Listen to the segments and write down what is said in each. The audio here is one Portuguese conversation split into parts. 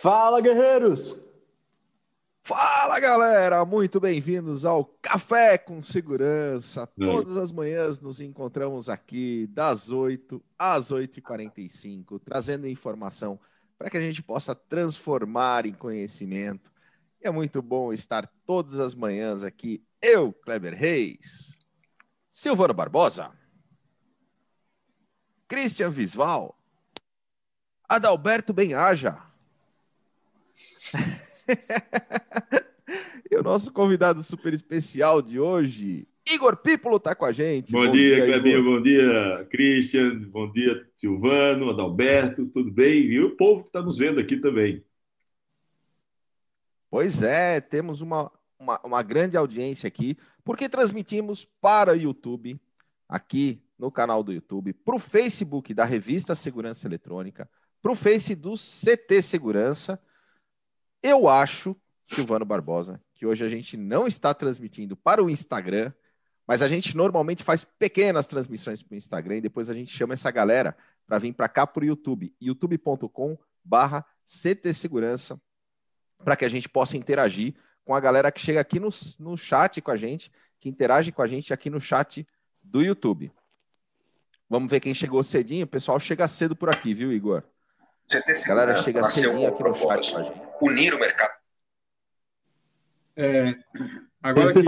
Fala, guerreiros! Fala, galera! Muito bem-vindos ao Café com Segurança. Todas as manhãs nos encontramos aqui das 8 às 8h45, trazendo informação para que a gente possa transformar em conhecimento. E é muito bom estar todas as manhãs aqui, eu, Kleber Reis, Silvano Barbosa, Christian Visval, Adalberto Benhaja, e o nosso convidado super especial de hoje, Igor Pípolo, está com a gente. Bom, bom dia, dia Clebinho, bom dia, Christian, bom dia, Silvano, Adalberto, tudo bem? E o povo que está nos vendo aqui também. Pois é, temos uma, uma, uma grande audiência aqui, porque transmitimos para o YouTube, aqui no canal do YouTube, para o Facebook da Revista Segurança Eletrônica, para o Face do CT Segurança, eu acho, Silvano Barbosa, que hoje a gente não está transmitindo para o Instagram, mas a gente normalmente faz pequenas transmissões para o Instagram e depois a gente chama essa galera para vir para cá para o YouTube, youtube.com barra CT Segurança, para que a gente possa interagir com a galera que chega aqui no, no chat com a gente, que interage com a gente aqui no chat do YouTube. Vamos ver quem chegou cedinho. O pessoal chega cedo por aqui, viu, Igor? A galera chega cedinho aqui no chat com a gente unir o mercado. É, agora que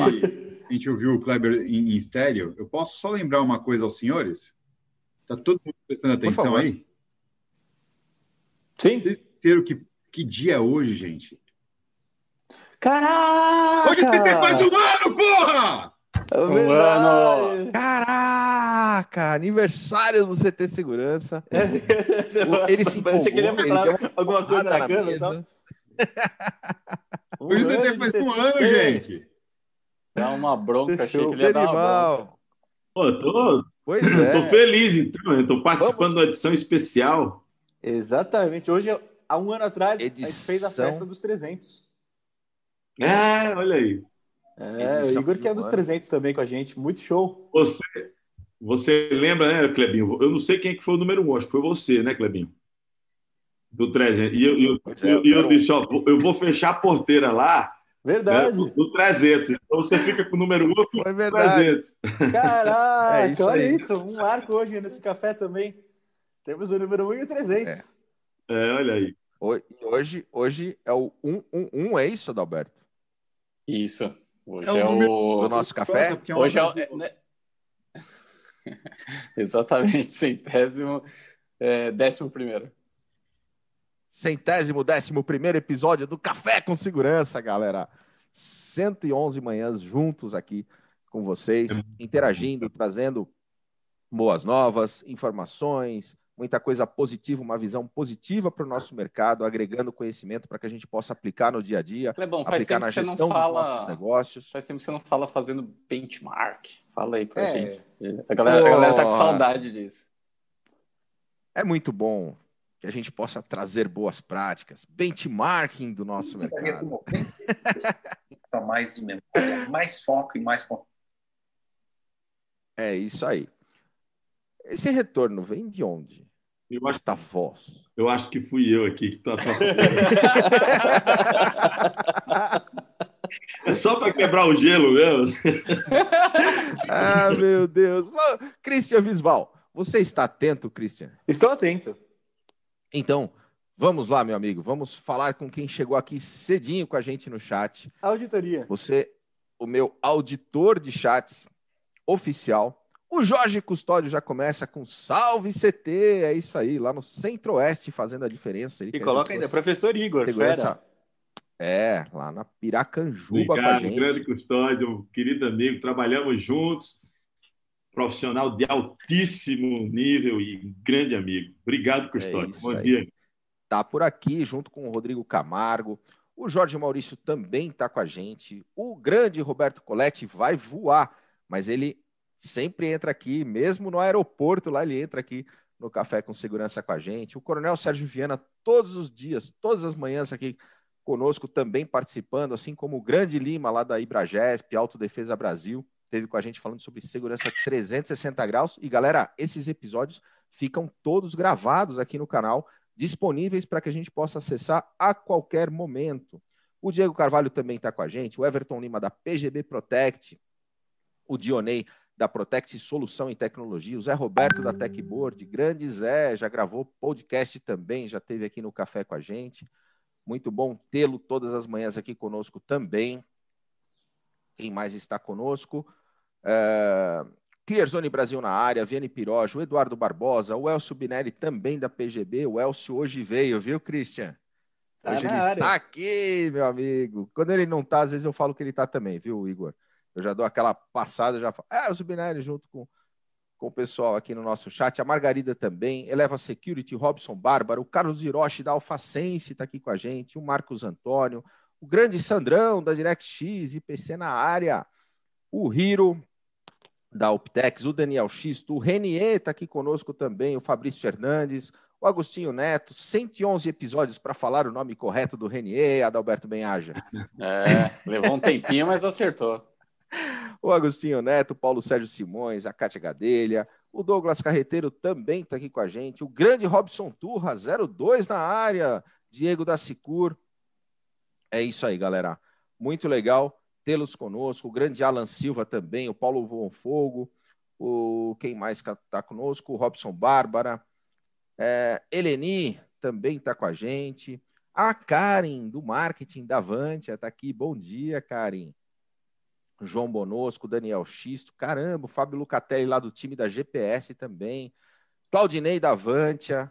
a gente ouviu o Kleber em, em estéreo, eu posso só lembrar uma coisa aos senhores? Está todo mundo prestando atenção aí? Sim. Vocês entenderam que, que dia é hoje, gente? Caraca! Hoje você faz um ano, porra! É um ano! Caraca! Aniversário do CT Segurança. ele se empolgou, ele deu alguma coisa na câmera, um Hoje você tem faz um ano, gente. Dá uma bronca, achei que ele ia dar uma bronca. Pô, tô, pois é. tô feliz, então. Eu tô participando Vamos. da edição especial. Exatamente. Hoje, há um ano atrás, edição... a gente fez a festa dos 300. É, olha aí. É, edição o Igor que é dos 300 também com a gente. Muito show. Você, você lembra, né, Clebinho? Eu não sei quem é que foi o número 1, acho que foi você, né, Clebinho? do 300. E eu, eu, é, eu, eu disse, ó, eu vou fechar a porteira lá. Verdade. Né, do 300. Então você fica com o número 1, eu fico com 300. Caraca, é isso olha aí. isso. Um marco hoje nesse café também. Temos o número 1 e o 300. É, é olha aí. Hoje, hoje é o 111, é isso, Adalberto? Isso. Hoje é, o, é o... do nosso café? Hoje é o... É? Exatamente, centésimo, é, décimo primeiro centésimo décimo primeiro episódio do Café com Segurança, galera. 111 manhãs juntos aqui com vocês, interagindo, trazendo boas novas, informações, muita coisa positiva, uma visão positiva para o nosso mercado, agregando conhecimento para que a gente possa aplicar no dia a dia, Clebão, aplicar na gestão fala... dos nossos negócios. Faz tempo que você não fala fazendo benchmark. Fala aí para é. gente. A galera, oh. a galera tá com saudade disso. É muito bom que a gente possa trazer boas práticas, benchmarking do nosso Você mercado. mais de memória, mais foco e mais. É isso aí. Esse retorno vem de onde? Eu acho, Esta voz. Eu acho que fui eu aqui que tá. é só para quebrar o gelo mesmo. ah, meu Deus. Christian Visval, você está atento, Christian? Estou atento. Então, vamos lá, meu amigo. Vamos falar com quem chegou aqui cedinho com a gente no chat. Auditoria. Você, o meu auditor de chats oficial. O Jorge Custódio já começa com salve CT, é isso aí, lá no Centro-Oeste fazendo a diferença. e coloca ainda, professor Igor, segurança. É, lá na Piracanjuba Obrigado, com a gente. grande Custódio, querido amigo, trabalhamos juntos profissional de altíssimo nível e grande amigo. Obrigado, Custódio. É Bom aí. dia. Tá por aqui, junto com o Rodrigo Camargo. O Jorge Maurício também está com a gente. O grande Roberto Coletti vai voar, mas ele sempre entra aqui, mesmo no aeroporto, lá ele entra aqui no Café com Segurança com a gente. O Coronel Sérgio Viana, todos os dias, todas as manhãs aqui conosco, também participando, assim como o Grande Lima, lá da Ibragesp, Autodefesa Brasil esteve com a gente falando sobre segurança 360 graus. E galera, esses episódios ficam todos gravados aqui no canal disponíveis para que a gente possa acessar a qualquer momento. O Diego Carvalho também está com a gente, o Everton Lima da PGB Protect, o Dionei da Protect Solução em Tecnologia, o Zé Roberto da Techboard, grande Zé, já gravou podcast também, já teve aqui no café com a gente. Muito bom tê-lo todas as manhãs aqui conosco também. Quem mais está conosco? Uh, Clearzone Brasil na área, Viane Pirojo, o Eduardo Barbosa, o Elcio Binelli também da PGB. O Elcio hoje veio, viu, Christian? Tá hoje ele área. está aqui, meu amigo. Quando ele não está, às vezes eu falo que ele está também, viu, Igor? Eu já dou aquela passada, já falo, é, o Subinelli junto com, com o pessoal aqui no nosso chat. A Margarida também, Eleva Security, Robson Bárbara, o Carlos Hiroshi da Alfacense está aqui com a gente, o Marcos Antônio, o grande Sandrão da DirectX, IPC na área, o Hiro da Optex, o Daniel Xisto, o Renier está aqui conosco também, o Fabrício Fernandes, o Agostinho Neto, 111 episódios para falar o nome correto do Renier, Adalberto Benhaja. É, levou um tempinho, mas acertou. O Agostinho Neto, Paulo Sérgio Simões, a Cátia Gadelha, o Douglas Carreteiro também está aqui com a gente, o grande Robson Turra, 02 na área, Diego da Sicur. É isso aí, galera. Muito legal tê-los conosco, o grande Alan Silva também, o Paulo Von Fogo, o quem mais está conosco, o Robson Bárbara, é, Eleni também está com a gente, a Karen do marketing da Avantia está aqui, bom dia, Karen. João Bonosco, Daniel Xisto, caramba, o Fábio Lucatelli lá do time da GPS também, Claudinei da Avantia,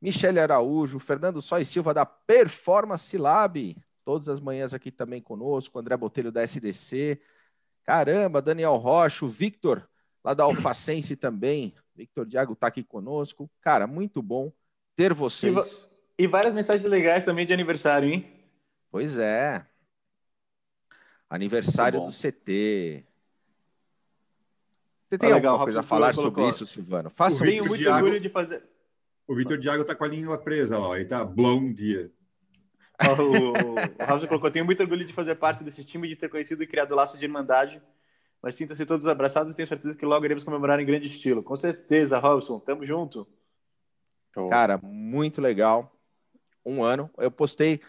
Michele Araújo, Fernando Sois Silva da Performance Lab, todas as manhãs aqui também conosco, André Botelho da SDC, caramba, Daniel Rocha, o Victor lá da Alfacense também, Victor Diago está aqui conosco, cara, muito bom ter vocês. E, e várias mensagens legais também de aniversário, hein? Pois é, Aniversário do CT. Você tem ah, alguma coisa a falar sobre isso, Silvano? Faça um Tenho muito Diago, orgulho de fazer. O Vitor Diago tá com a língua presa lá, ele tá blown dia. o, o Raul colocou: tenho muito orgulho de fazer parte desse time, de ter conhecido e criado o laço de irmandade. Mas sinta-se todos abraçados e tenho certeza que logo iremos comemorar em grande estilo. Com certeza, Robson, tamo junto. Cara, muito legal. Um ano. Eu postei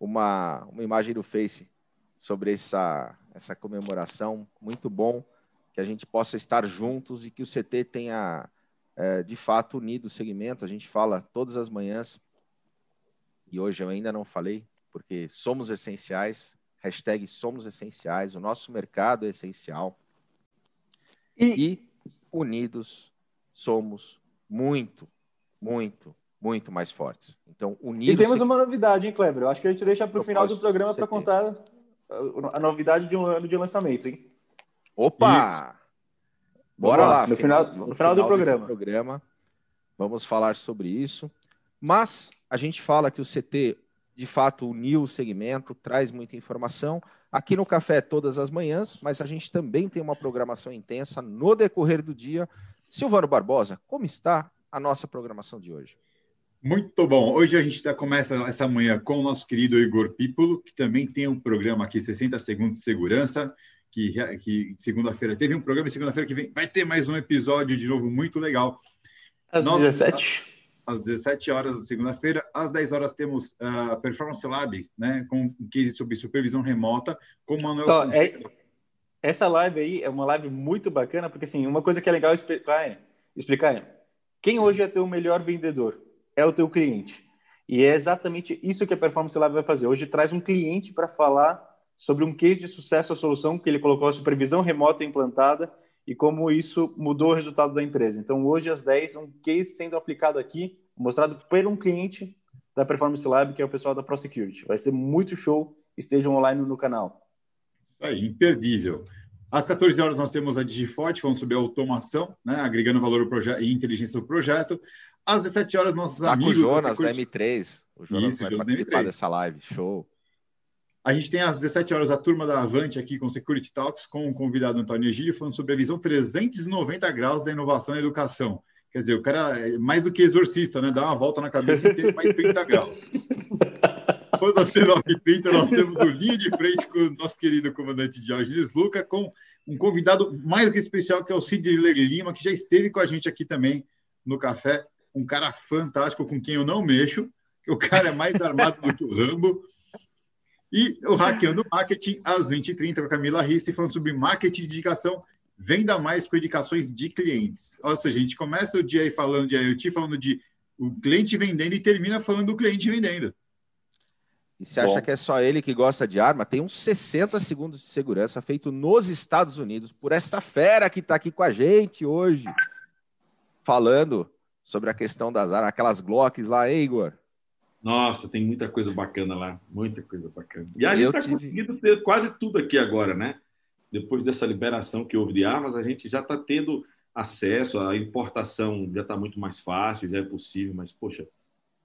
uma, uma imagem do Face sobre essa, essa comemoração. Muito bom que a gente possa estar juntos e que o CT tenha, é, de fato, unido o segmento. A gente fala todas as manhãs, e hoje eu ainda não falei, porque somos essenciais, hashtag somos essenciais, o nosso mercado é essencial. E, e unidos somos muito, muito, muito mais fortes. Então, unidos. E temos uma novidade, hein, Kleber? Eu acho que a gente deixa para o final do programa para contar a novidade de um ano de lançamento, hein? Opa! Isso. Bora lá, no final, no, no final, do programa. programa. Vamos falar sobre isso. Mas a gente fala que o CT, de fato, uniu o segmento, traz muita informação. Aqui no Café todas as manhãs, mas a gente também tem uma programação intensa no decorrer do dia. Silvano Barbosa, como está a nossa programação de hoje? Muito bom. Hoje a gente tá, começa essa manhã com o nosso querido Igor Pípolo, que também tem um programa aqui, 60 Segundos de Segurança, que, que segunda-feira teve um programa e segunda-feira que vem vai ter mais um episódio de novo muito legal. Às Nós, 17? Às 17 horas da segunda-feira. Às 10 horas temos a uh, Performance Lab, né, com um case sobre supervisão remota, com o Manuel oh, é, Essa live aí é uma live muito bacana, porque assim, uma coisa que é legal explicar é, explicar é quem hoje é teu melhor vendedor? É o teu cliente. E é exatamente isso que a Performance Lab vai fazer. Hoje traz um cliente para falar sobre um case de sucesso, a solução que ele colocou a supervisão remota implantada e como isso mudou o resultado da empresa. Então, hoje às 10, um case sendo aplicado aqui, mostrado por um cliente da Performance Lab, que é o pessoal da ProSecurity. Vai ser muito show, estejam online no canal. Imperdível. Às 14 horas nós temos a Digiforte falando sobre automação, né, agregando valor e inteligência do projeto. Às 17 horas, nossos tá amigos. Com o Jonas da M3. O Jonas Isso, vai Jonas participar dessa live. Show. A gente tem às 17 horas a turma da Avante aqui com Security Talks, com o convidado Antônio Egílio, falando sobre a visão 390 graus da inovação na educação. Quer dizer, o cara é mais do que exorcista, né? Dá uma volta na cabeça e tem mais 30 graus. Quando às 19h30, nós temos o Linha de Frente com o nosso querido comandante Diógenes Luca, com um convidado mais do que especial, que é o Sidney Lima, que já esteve com a gente aqui também no café um cara fantástico com quem eu não mexo, que o cara é mais armado do que o Rambo. E o Hackeando Marketing, às 20h30, com a Camila Risse, falando sobre marketing de indicação, venda mais com indicações de clientes. Ou seja, a gente começa o dia aí falando de IoT, falando de o cliente vendendo e termina falando do cliente vendendo. E você acha que é só ele que gosta de arma? Tem uns 60 segundos de segurança feito nos Estados Unidos por essa fera que está aqui com a gente hoje, falando sobre a questão das armas, aquelas Glocks lá, hein, Igor? Nossa, tem muita coisa bacana lá, muita coisa bacana. E a gente está tive... conseguindo ter quase tudo aqui agora, né? Depois dessa liberação que houve de armas, a gente já está tendo acesso, a importação já está muito mais fácil, já é possível, mas, poxa,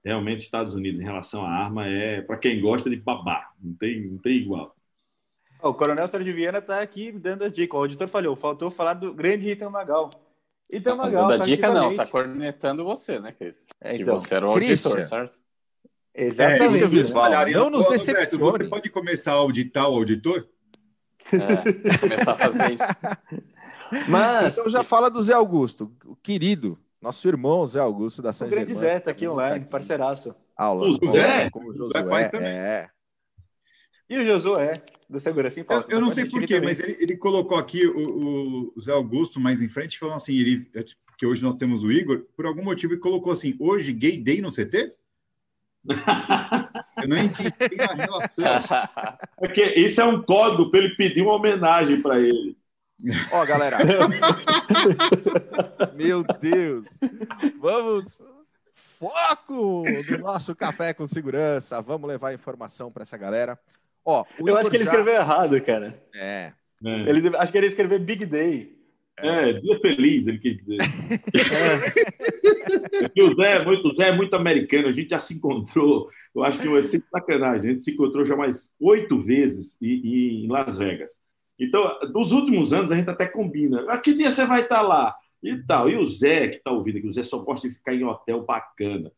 realmente Estados Unidos em relação à arma é para quem gosta de babar, não tem, não tem igual. O Coronel Sérgio Viana está aqui dando a dica. O auditor falou, faltou falar do grande Ita Magal. Ita Magal. Não, tá dica não, tá cornetando você, né, Cris? É, então, que você era o auditor, certo? Exatamente. É, não nos decepcione. Você pode começar a auditar o auditor? É, começar a fazer isso. Mas... Então já fala do Zé Augusto, o querido nosso irmão Zé Augusto da São O grande Zé tá aqui online, parceiraço. Aula. O Zé? Com o Josué, Zé também. É. E o Josué, do Segurança em Pauta. Eu, eu não sei porquê, mas ele, ele, colocou aqui o, o, Zé Augusto mais em frente, falando assim, ele, que hoje nós temos o Igor, por algum motivo ele colocou assim, hoje gay day no CT? eu não entendi a relação. Porque isso é um código para ele pedir uma homenagem para ele. Ó, galera. Meu Deus. Vamos. Foco no nosso café com segurança. Vamos levar informação para essa galera. Ó, Eu acho que ele já... escreveu errado, cara. É. é. Ele deve... Acho que ele escreveu Big Day. É, dia feliz, ele quis dizer. É. o, Zé é muito, o Zé é muito americano, a gente já se encontrou, eu acho que vai ser sacanagem, a gente se encontrou já mais oito vezes em Las Vegas. Então, dos últimos anos, a gente até combina. A ah, que dia você vai estar lá? E tal. E o Zé, que está ouvindo, que o Zé só gosta de ficar em hotel bacana.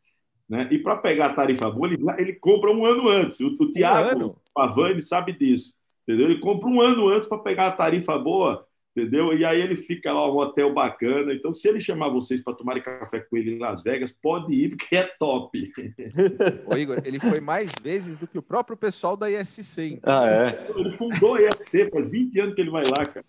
Né? E para pegar a tarifa boa, ele, ele compra um ano antes. O, o Tiago um Pavani sabe disso. Entendeu? Ele compra um ano antes para pegar a tarifa boa entendeu? E aí ele fica lá, um hotel bacana. Então, se ele chamar vocês para tomarem café com ele em Las Vegas, pode ir, porque é top. Ô, Igor, ele foi mais vezes do que o próprio pessoal da ISC. Então. Ah, é? Ele fundou a ISC, faz 20 anos que ele vai lá, cara.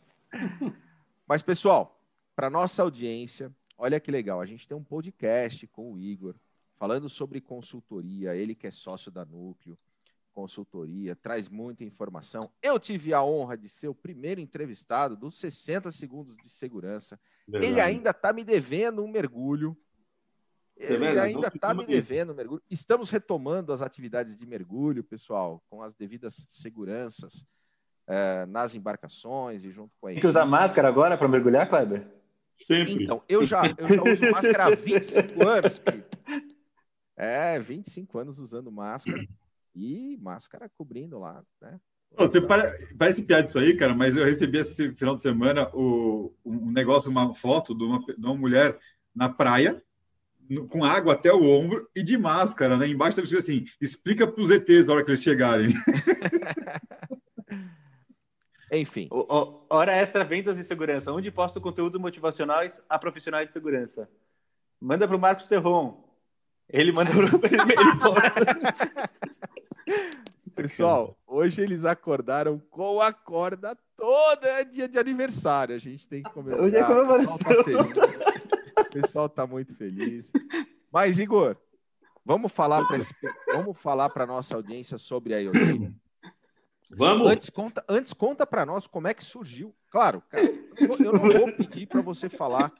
Mas, pessoal, para nossa audiência, olha que legal, a gente tem um podcast com o Igor, falando sobre consultoria, ele que é sócio da Núcleo, consultoria, traz muita informação. Eu tive a honra de ser o primeiro entrevistado dos 60 segundos de segurança. Verdade. Ele ainda está me devendo um mergulho. Ele ainda está me devendo um mergulho. Estamos retomando as atividades de mergulho, pessoal, com as devidas seguranças é, nas embarcações e junto com a Tem que usar máscara agora para mergulhar, Kleber? Sempre. Então, eu já, eu já uso máscara há 25 anos. Querido. É, 25 anos usando máscara. E máscara cobrindo lá, né? Você parece, parece piada isso aí, cara, mas eu recebi esse final de semana o, um negócio, uma foto de uma, de uma mulher na praia, no, com água até o ombro e de máscara, né? Embaixo está assim: explica para os ETs na hora que eles chegarem. Enfim. O, o, hora extra vendas e segurança. Onde posto conteúdo motivacionais a profissionais de segurança? Manda para o Marcos Terron. Ele manda pro ele posta. Pessoal, hoje eles acordaram com a corda toda é dia de aniversário. A gente tem que comemorar. Hoje é comemoração. Tá o pessoal tá muito feliz. Mas, Igor, vamos falar para vamos falar para nossa audiência sobre a IoT. Vamos. Antes conta, antes conta para nós como é que surgiu. Claro, cara, eu não vou pedir para você falar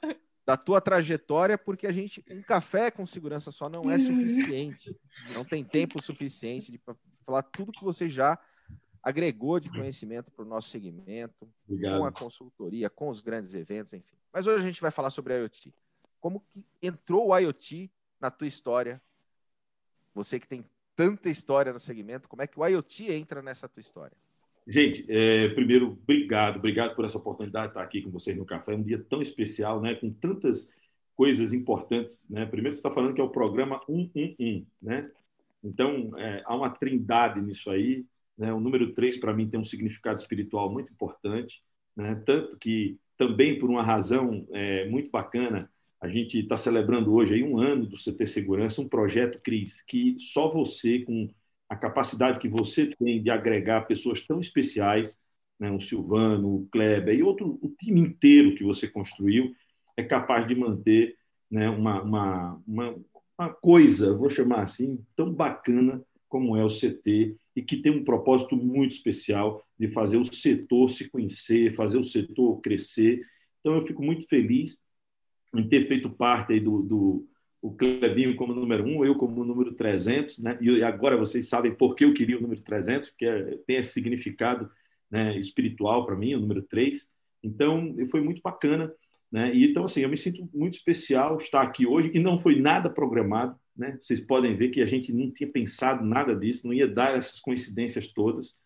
da tua trajetória, porque a gente um café com segurança só não é suficiente. Não tem tempo suficiente de falar tudo que você já agregou de conhecimento para o nosso segmento, Obrigado. com a consultoria, com os grandes eventos, enfim. Mas hoje a gente vai falar sobre a IoT. Como que entrou o IoT na tua história? Você que tem tanta história no segmento, como é que o IoT entra nessa tua história? Gente, é, primeiro, obrigado, obrigado por essa oportunidade de estar aqui com vocês no café. É um dia tão especial, né? Com tantas coisas importantes, né? Primeiro, você está falando que é o programa 111, né? Então, é, há uma trindade nisso aí. Né? O número 3, para mim, tem um significado espiritual muito importante, né? Tanto que, também por uma razão é, muito bacana, A gente está celebrando hoje aí um ano do CT Segurança, um projeto, Cris, que só você, com a capacidade que você tem de agregar pessoas tão especiais, né, o Silvano, o Kleber e outro, o time inteiro que você construiu, é capaz de manter né, uma, uma, uma, uma coisa, vou chamar assim, tão bacana como é o CT e que tem um propósito muito especial de fazer o setor se conhecer, fazer o setor crescer. Então, eu fico muito feliz em ter feito parte do, do o Clebinho como número um, eu como número 300, né? e agora vocês sabem por que eu queria o número 300, porque é, tem esse significado né, espiritual para mim, o número 3. Então, foi muito bacana. Né? E, então, assim, eu me sinto muito especial estar aqui hoje, e não foi nada programado. Né? Vocês podem ver que a gente não tinha pensado nada disso, não ia dar essas coincidências todas.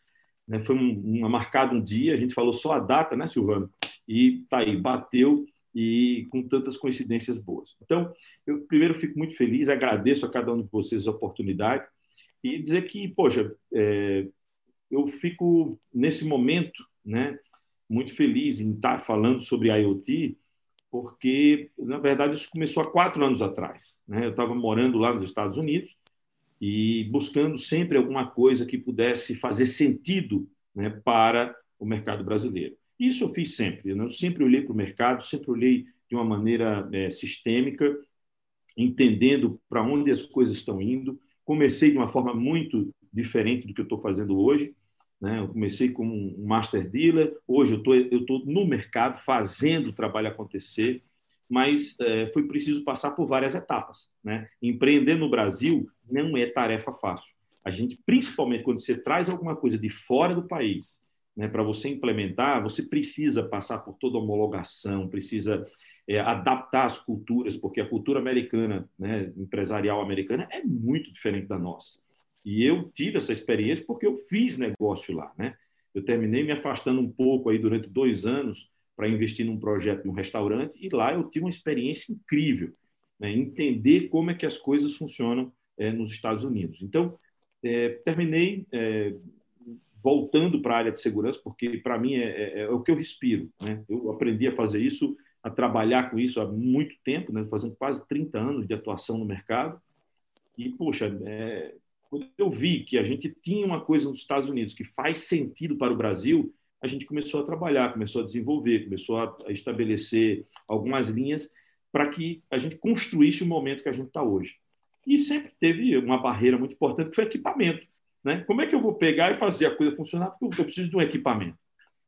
Né? Foi um, um, marcado um dia, a gente falou só a data, né, Silvano? E tá aí, bateu e com tantas coincidências boas. Então, eu primeiro fico muito feliz, agradeço a cada um de vocês a oportunidade e dizer que, poxa, é, eu fico nesse momento, né, muito feliz em estar falando sobre IoT, porque na verdade isso começou há quatro anos atrás. Né? Eu estava morando lá nos Estados Unidos e buscando sempre alguma coisa que pudesse fazer sentido né, para o mercado brasileiro. Isso eu fiz sempre. Né? Eu sempre olhei para o mercado, sempre olhei de uma maneira é, sistêmica, entendendo para onde as coisas estão indo. Comecei de uma forma muito diferente do que eu estou fazendo hoje. Né? Eu comecei como um master dealer, hoje eu tô, estou no mercado fazendo o trabalho acontecer, mas é, foi preciso passar por várias etapas. Né? Empreender no Brasil não é tarefa fácil. A gente, principalmente quando você traz alguma coisa de fora do país, né, para você implementar, você precisa passar por toda a homologação, precisa é, adaptar as culturas, porque a cultura americana, né, empresarial americana, é muito diferente da nossa. E eu tive essa experiência porque eu fiz negócio lá, né? Eu terminei me afastando um pouco aí durante dois anos para investir num projeto de um restaurante e lá eu tive uma experiência incrível, né? entender como é que as coisas funcionam é, nos Estados Unidos. Então, é, terminei é, voltando para a área de segurança, porque para mim é, é, é, o que eu respiro. Né? Eu aprendi a fazer isso, a trabalhar com isso há muito tempo, né? fazendo quase 30 anos de atuação no mercado. E, poxa, é, quando eu vi que a gente tinha uma coisa nos Estados Unidos que faz sentido para o Brasil, a gente começou a trabalhar, começou a desenvolver, começou a estabelecer algumas linhas para que a gente construísse o momento que a gente está hoje. E sempre teve uma barreira muito importante, que foi equipamento. Né? Como é que eu vou pegar e fazer a coisa funcionar? Porque eu preciso de um equipamento.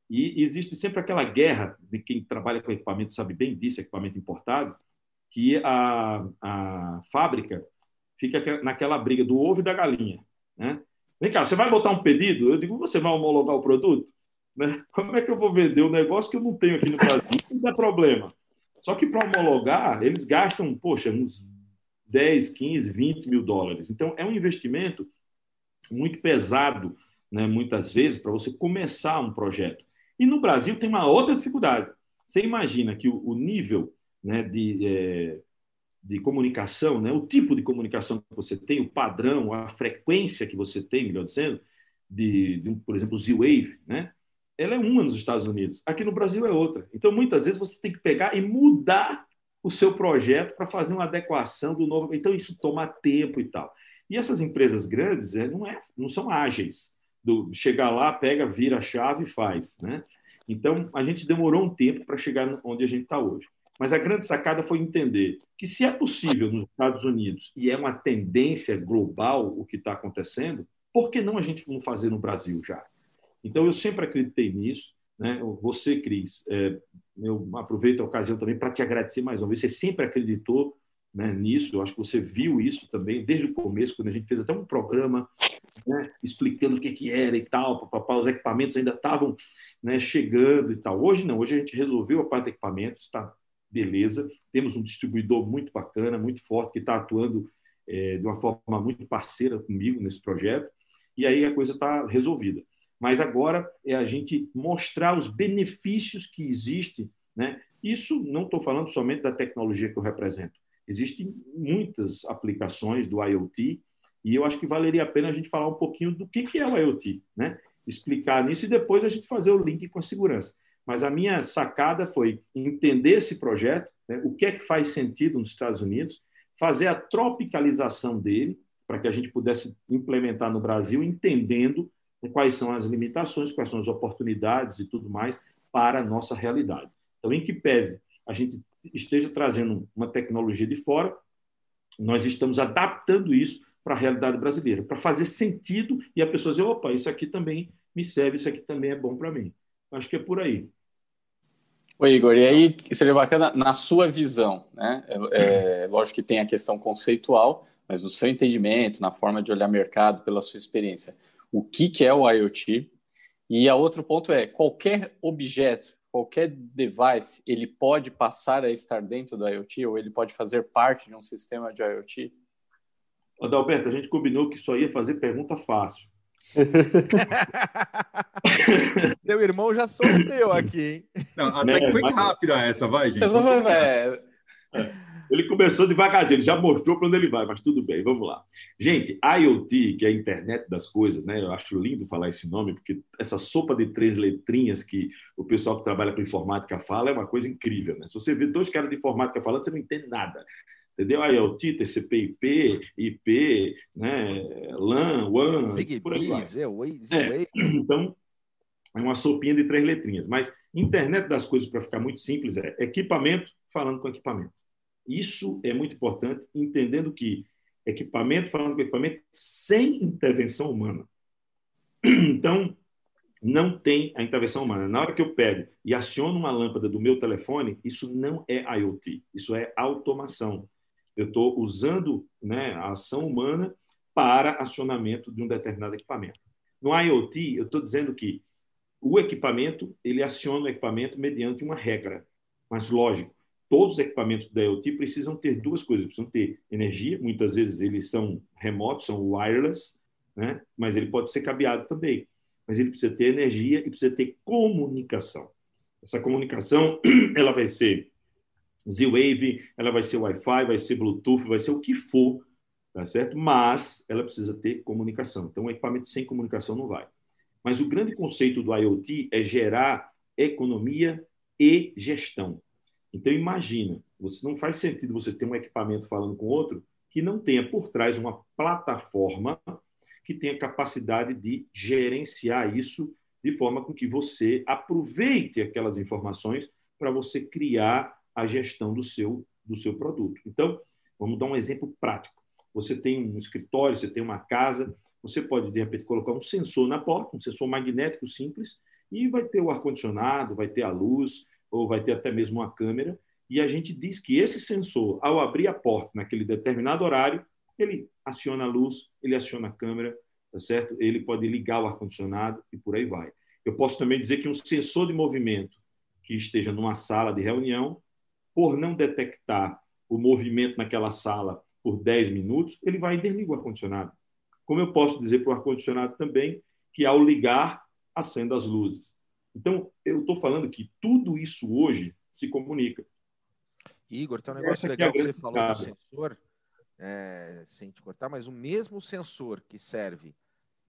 E existe sempre aquela guerra de quem trabalha com equipamento, sabe bem disso, equipamento importado, que a, a fábrica fica naquela briga do ovo e da galinha. Né? Vem cá, você vai botar um pedido? Eu digo, você vai homologar o produto? Né? Como é que eu vou vender um negócio que eu não tenho aqui no Brasil? Não é problema. Só que para homologar, eles gastam, poxa, uns 10, 15, 20 mil dólares. Então, é um investimento muito pesado, né, muitas vezes, para você começar um projeto. E no Brasil tem uma outra dificuldade. Você imagina que o, o nível né, de, é, de comunicação, né? o tipo de comunicação que você tem, o padrão, a frequência que você tem, melhor dizendo, de, de por exemplo, o Z-Wave, né? ela é uma nos Estados Unidos. Aqui no Brasil é outra. Então, muitas vezes, você tem que pegar e mudar o seu projeto para fazer uma adequação do novo. Então, isso toma tempo e tal. E essas empresas grandes é, não, é, não são ágeis. Do, chegar lá, pega, vira a chave e faz. Né? Então, a gente demorou um tempo para chegar onde a gente está hoje. Mas a grande sacada foi entender que, se é possível nos Estados Unidos e é uma tendência global o que está acontecendo, por que não a gente não fazer no Brasil já? Então, eu sempre acreditei nisso. Né? Você, Cris, é, eu aproveito a ocasião também para te agradecer mais uma vez. Você sempre acreditou né, nisso, eu acho que você viu isso também desde o começo, quando a gente fez até um programa né, explicando o que, que era e tal, papá, os equipamentos ainda estavam né, chegando e tal. Hoje não, hoje a gente resolveu a parte de equipamentos, está beleza. Temos um distribuidor muito bacana, muito forte, que está atuando é, de uma forma muito parceira comigo nesse projeto, e aí a coisa está resolvida. Mas agora é a gente mostrar os benefícios que existem. Né? Isso não estou falando somente da tecnologia que eu represento. Existem muitas aplicações do IoT, e eu acho que valeria a pena a gente falar um pouquinho do que é o IoT, né? explicar nisso e depois a gente fazer o link com a segurança. Mas a minha sacada foi entender esse projeto, né, o que é que faz sentido nos Estados Unidos, fazer a tropicalização dele, para que a gente pudesse implementar no Brasil, entendendo quais são as limitações, quais são as oportunidades e tudo mais para a nossa realidade. Então, em que pese a gente esteja trazendo uma tecnologia de fora, nós estamos adaptando isso para a realidade brasileira, para fazer sentido e a pessoa dizer, opa, isso aqui também me serve, isso aqui também é bom para mim. Acho que é por aí. Oi, Igor, e aí seria bacana, na sua visão, né? É, é, lógico que tem a questão conceitual, mas no seu entendimento, na forma de olhar mercado, pela sua experiência, o que, que é o IoT? E a outro ponto é, qualquer objeto, qualquer device, ele pode passar a estar dentro do IoT ou ele pode fazer parte de um sistema de IoT? Adalberto, a gente combinou que só ia fazer pergunta fácil. Teu irmão já sofreu aqui, hein? Não, até que foi rápida essa, vai, gente. É. Ele começou devagarzinho, ele já mostrou para onde ele vai, mas tudo bem, vamos lá. Gente, IoT, que é a internet das coisas, né? Eu acho lindo falar esse nome, porque essa sopa de três letrinhas que o pessoal que trabalha com informática fala é uma coisa incrível, né? Se você vê dois caras de informática falando, você não entende nada entendeu? IoT, TCP/IP, IP, né, LAN, WAN, por aí vai. É, então, é uma sopinha de três letrinhas. Mas internet das coisas, para ficar muito simples, é equipamento falando com equipamento. Isso é muito importante, entendendo que equipamento falando com equipamento sem intervenção humana. Então, não tem a intervenção humana. Na hora que eu pego e aciono uma lâmpada do meu telefone, isso não é IoT, isso é automação. Eu estou usando né, a ação humana para acionamento de um determinado equipamento. No IoT, eu estou dizendo que o equipamento ele aciona o equipamento mediante uma regra, mas lógico, todos os equipamentos da IoT precisam ter duas coisas, precisam ter energia, muitas vezes eles são remotos, são wireless, né? mas ele pode ser cabeado também. Mas ele precisa ter energia e precisa ter comunicação. Essa comunicação ela vai ser Z-Wave, ela vai ser Wi-Fi, vai ser Bluetooth, vai ser o que for, tá certo? Mas ela precisa ter comunicação. Então, um equipamento sem comunicação não vai. Mas o grande conceito do IoT é gerar economia e gestão. Então, imagina, você não faz sentido você ter um equipamento falando com outro que não tenha por trás uma plataforma que tenha capacidade de gerenciar isso de forma com que você aproveite aquelas informações para você criar a gestão do seu, do seu produto. Então, vamos dar um exemplo prático. Você tem um escritório, você tem uma casa, você pode, de repente, colocar um sensor na porta, um sensor magnético simples, e vai ter o ar-condicionado, vai ter a luz, ou vai ter até mesmo uma câmera, e a gente diz que esse sensor, ao abrir a porta naquele determinado horário, ele aciona a luz, ele aciona a câmera, tá certo? Ele pode ligar o ar-condicionado e por aí vai. Eu posso também dizer que um sensor de movimento que esteja numa sala de reunião, por não detectar o movimento naquela sala por 10 minutos, ele vai e desliga o ar-condicionado. Como eu posso dizer para o ar-condicionado também que ao ligar, acenda as luzes. Então, eu estou falando que tudo isso hoje se comunica. Igor, tem um negócio legal é que você falou do sensor, é, sem te cortar, mas o mesmo sensor que serve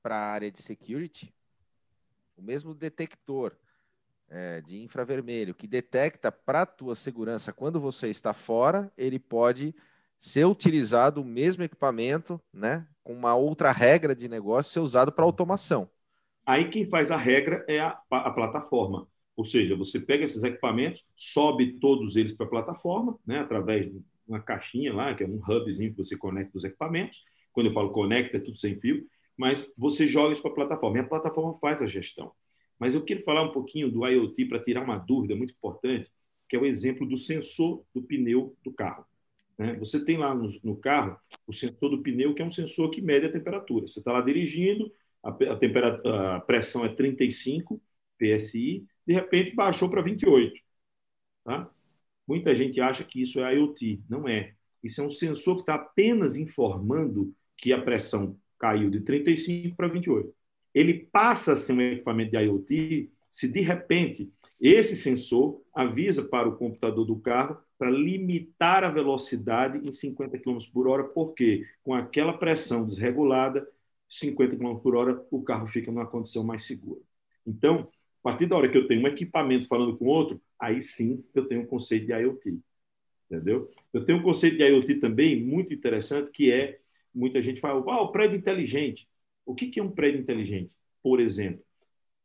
para a área de security, o mesmo detector é, de infravermelho que detecta para a tua segurança quando você está fora, ele pode ser utilizado o mesmo equipamento, né, com uma outra regra de negócio, ser usado para automação. Aí quem faz a regra é a, a plataforma. Ou seja, você pega esses equipamentos, sobe todos eles para a plataforma, né, através de uma caixinha lá, que é um hubzinho que você conecta os equipamentos. Quando eu falo conecta, é tudo sem fio, mas você joga isso para a plataforma e a plataforma faz a gestão. Mas eu quero falar um pouquinho do IoT para tirar uma dúvida muito importante, que é o exemplo do sensor do pneu do carro. Né? Você tem lá no, no, carro o sensor do pneu, que é um sensor que mede a temperatura. Você está lá dirigindo, a, a, a pressão é 35 PSI, de repente baixou para 28. Tá? Muita gente acha que isso é IoT. Não é. Isso é um sensor que está apenas informando que a pressão caiu de 35 para 28. Ele passa a ser um equipamento de IoT se, de repente, esse sensor avisa para o computador do carro para limitar a velocidade em 50 km por hora, porque com aquela pressão desregulada, 50 km por hora, o carro fica numa condição mais segura. Então, a partir da hora que eu tenho um equipamento falando com outro, aí sim eu tenho um conceito de IoT. entendeu? Eu tenho um conceito de IoT também muito interessante que é muita gente fala, ah, o prédio inteligente. O que é um prédio inteligente? Por exemplo,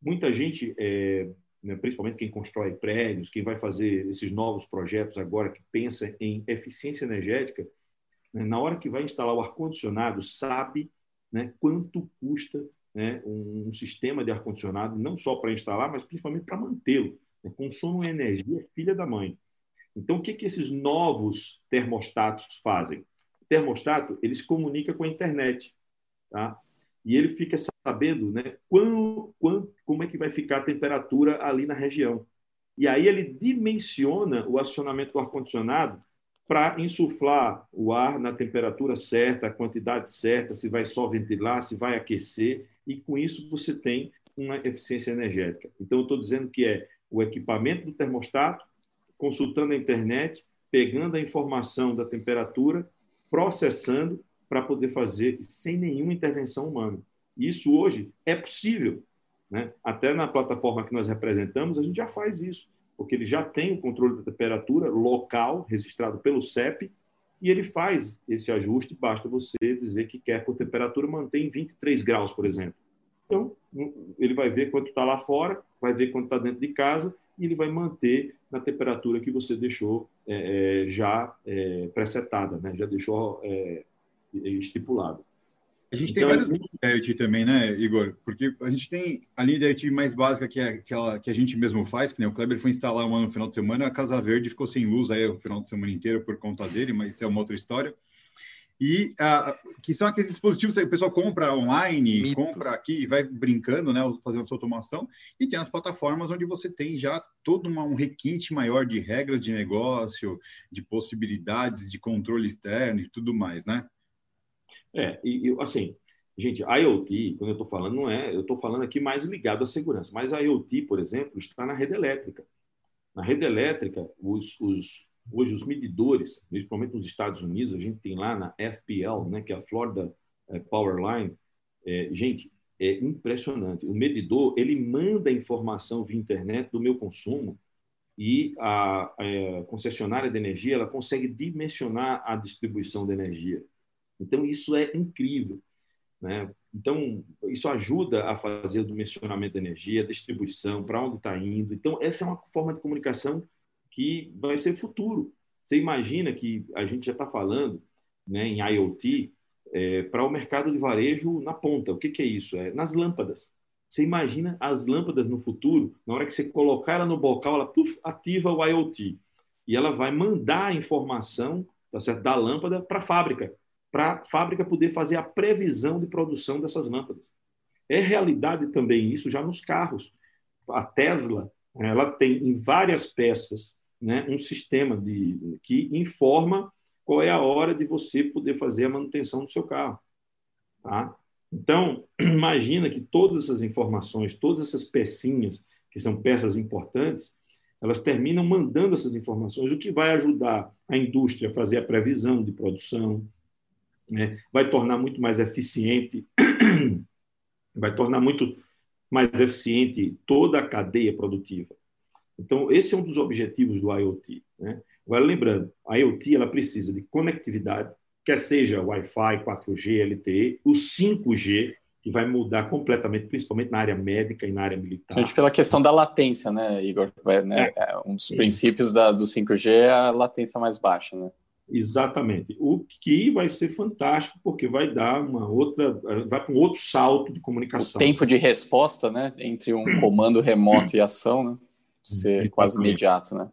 muita gente, é, né, principalmente quem constrói prédios, quem vai fazer esses novos projetos agora, que pensa em eficiência energética, né, na hora que vai instalar o ar-condicionado, sabe né, quanto custa né, um, sistema de ar-condicionado, não só para instalar, mas principalmente para mantê-lo. Né, consome energia filha da mãe. Então, o que, que esses novos termostatos fazem? O termostato, ele se comunica com a internet. Tá? E ele fica sabendo né, quando, quando, como é que vai ficar a temperatura ali na região. E aí ele dimensiona o acionamento do ar-condicionado para insuflar o ar na temperatura certa, a quantidade certa, se vai só ventilar, se vai aquecer, e com isso você tem uma eficiência energética. Então, eu estou dizendo que é o equipamento do termostato, consultando a internet, pegando a informação da temperatura, processando para poder fazer sem nenhuma intervenção humana. Isso hoje é possível. Né? Até na plataforma que nós representamos, a gente já faz isso, porque ele já tem o controle da temperatura local, registrado pelo CEP, e ele faz esse ajuste, basta você dizer que quer que a temperatura mantenha em 23 graus, por exemplo. Então, ele vai ver quanto está lá fora, vai ver quanto está dentro de casa, e ele vai manter na temperatura que você deixou é, é já é, presetada, né? já deixou é, estipulado. A gente então, tem vários linhas de IoT também, né, Igor? Porque a gente tem a linha de IoT mais básica, que é aquela que a gente mesmo faz, que né, o Kleber foi instalar uma no final de semana, a Casa Verde ficou sem luz aí o final de semana inteiro por conta dele, mas isso é uma outra história. E uh, que são aqueles dispositivos que o pessoal compra online, Mito. compra aqui e vai brincando, né, fazendo sua automação. E tem as plataformas onde você tem já todo uma, um requinte maior de regras de negócio, de possibilidades de controle externo e tudo mais, né? É, e, assim, gente, a IoT, quando eu estou falando, não é, eu estou falando aqui mais ligado à segurança, mas a IoT, por exemplo, está na rede elétrica. Na rede elétrica, os, os, hoje os medidores, principalmente nos Estados Unidos, a gente tem lá na FPL, né, que é a Florida é, Power Line, é, gente, é impressionante. O medidor, ele manda informação via internet do meu consumo e a, a é, concessionária de energia, ela consegue dimensionar a distribuição de energia. Então, isso é incrível. Né? Então, isso ajuda a fazer o dimensionamento da energia, a distribuição, para onde está indo. Então, essa é uma forma de comunicação que vai ser futuro. Você imagina que a gente já está falando né, em IoT é, para o mercado de varejo na ponta. O que, que é isso? É nas lâmpadas. Você imagina as lâmpadas no futuro, na hora que você colocar ela no bocal, ela puff, ativa o IoT. E ela vai mandar a informação tá certo, da lâmpada para a fábrica para a fábrica poder fazer a previsão de produção dessas lâmpadas. É realidade também isso já nos carros. A Tesla ela tem em várias peças né, um sistema de, que informa qual é a hora de você poder fazer a manutenção do seu carro. Tá? Então, imagina que todas essas informações, todas essas pecinhas, que são peças importantes, elas terminam mandando essas informações, o que vai ajudar a indústria a fazer a previsão de produção, né? vai tornar muito mais eficiente, vai tornar muito mais eficiente toda a cadeia produtiva. Então, esse é um dos objetivos do IoT. Né? Agora, lembrando, a IoT ela precisa de conectividade, quer seja Wi-Fi, 4G, LTE, o 5G, que vai mudar completamente, principalmente na área médica e na área militar. Gente, pela questão da latência, né, Igor? Vai, né? É. é um dos princípios da, do 5G é a latência mais baixa, né? Exatamente. O que vai ser fantástico, porque vai dar uma outra, vai para um outro salto de comunicação. O tempo de resposta, né, entre um comando remoto e ação, né, ser quase imediato, né?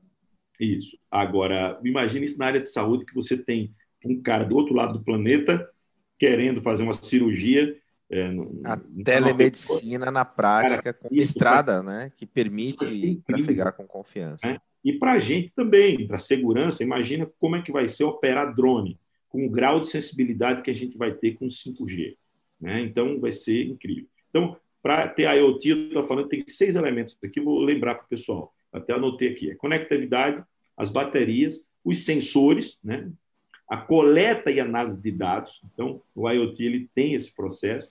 Isso. Agora, imagine isso na área de saúde que você tem um cara do outro lado do planeta querendo fazer uma cirurgia. É, a telemedicina na prática, cara, com estrada, né, que permite trafegar com confiança. É? E para a gente também, para a segurança, imagina como é que vai ser operar drone, com o grau de sensibilidade que a gente vai ter com 5G. Né? Então, vai ser incrível. Então, para ter IoT, eu estou falando tem seis elementos aqui, vou lembrar para o pessoal, até anotei aqui. É conectividade, as baterias, os sensores, né? a coleta e análise de dados. Então, o IoT ele tem esse processo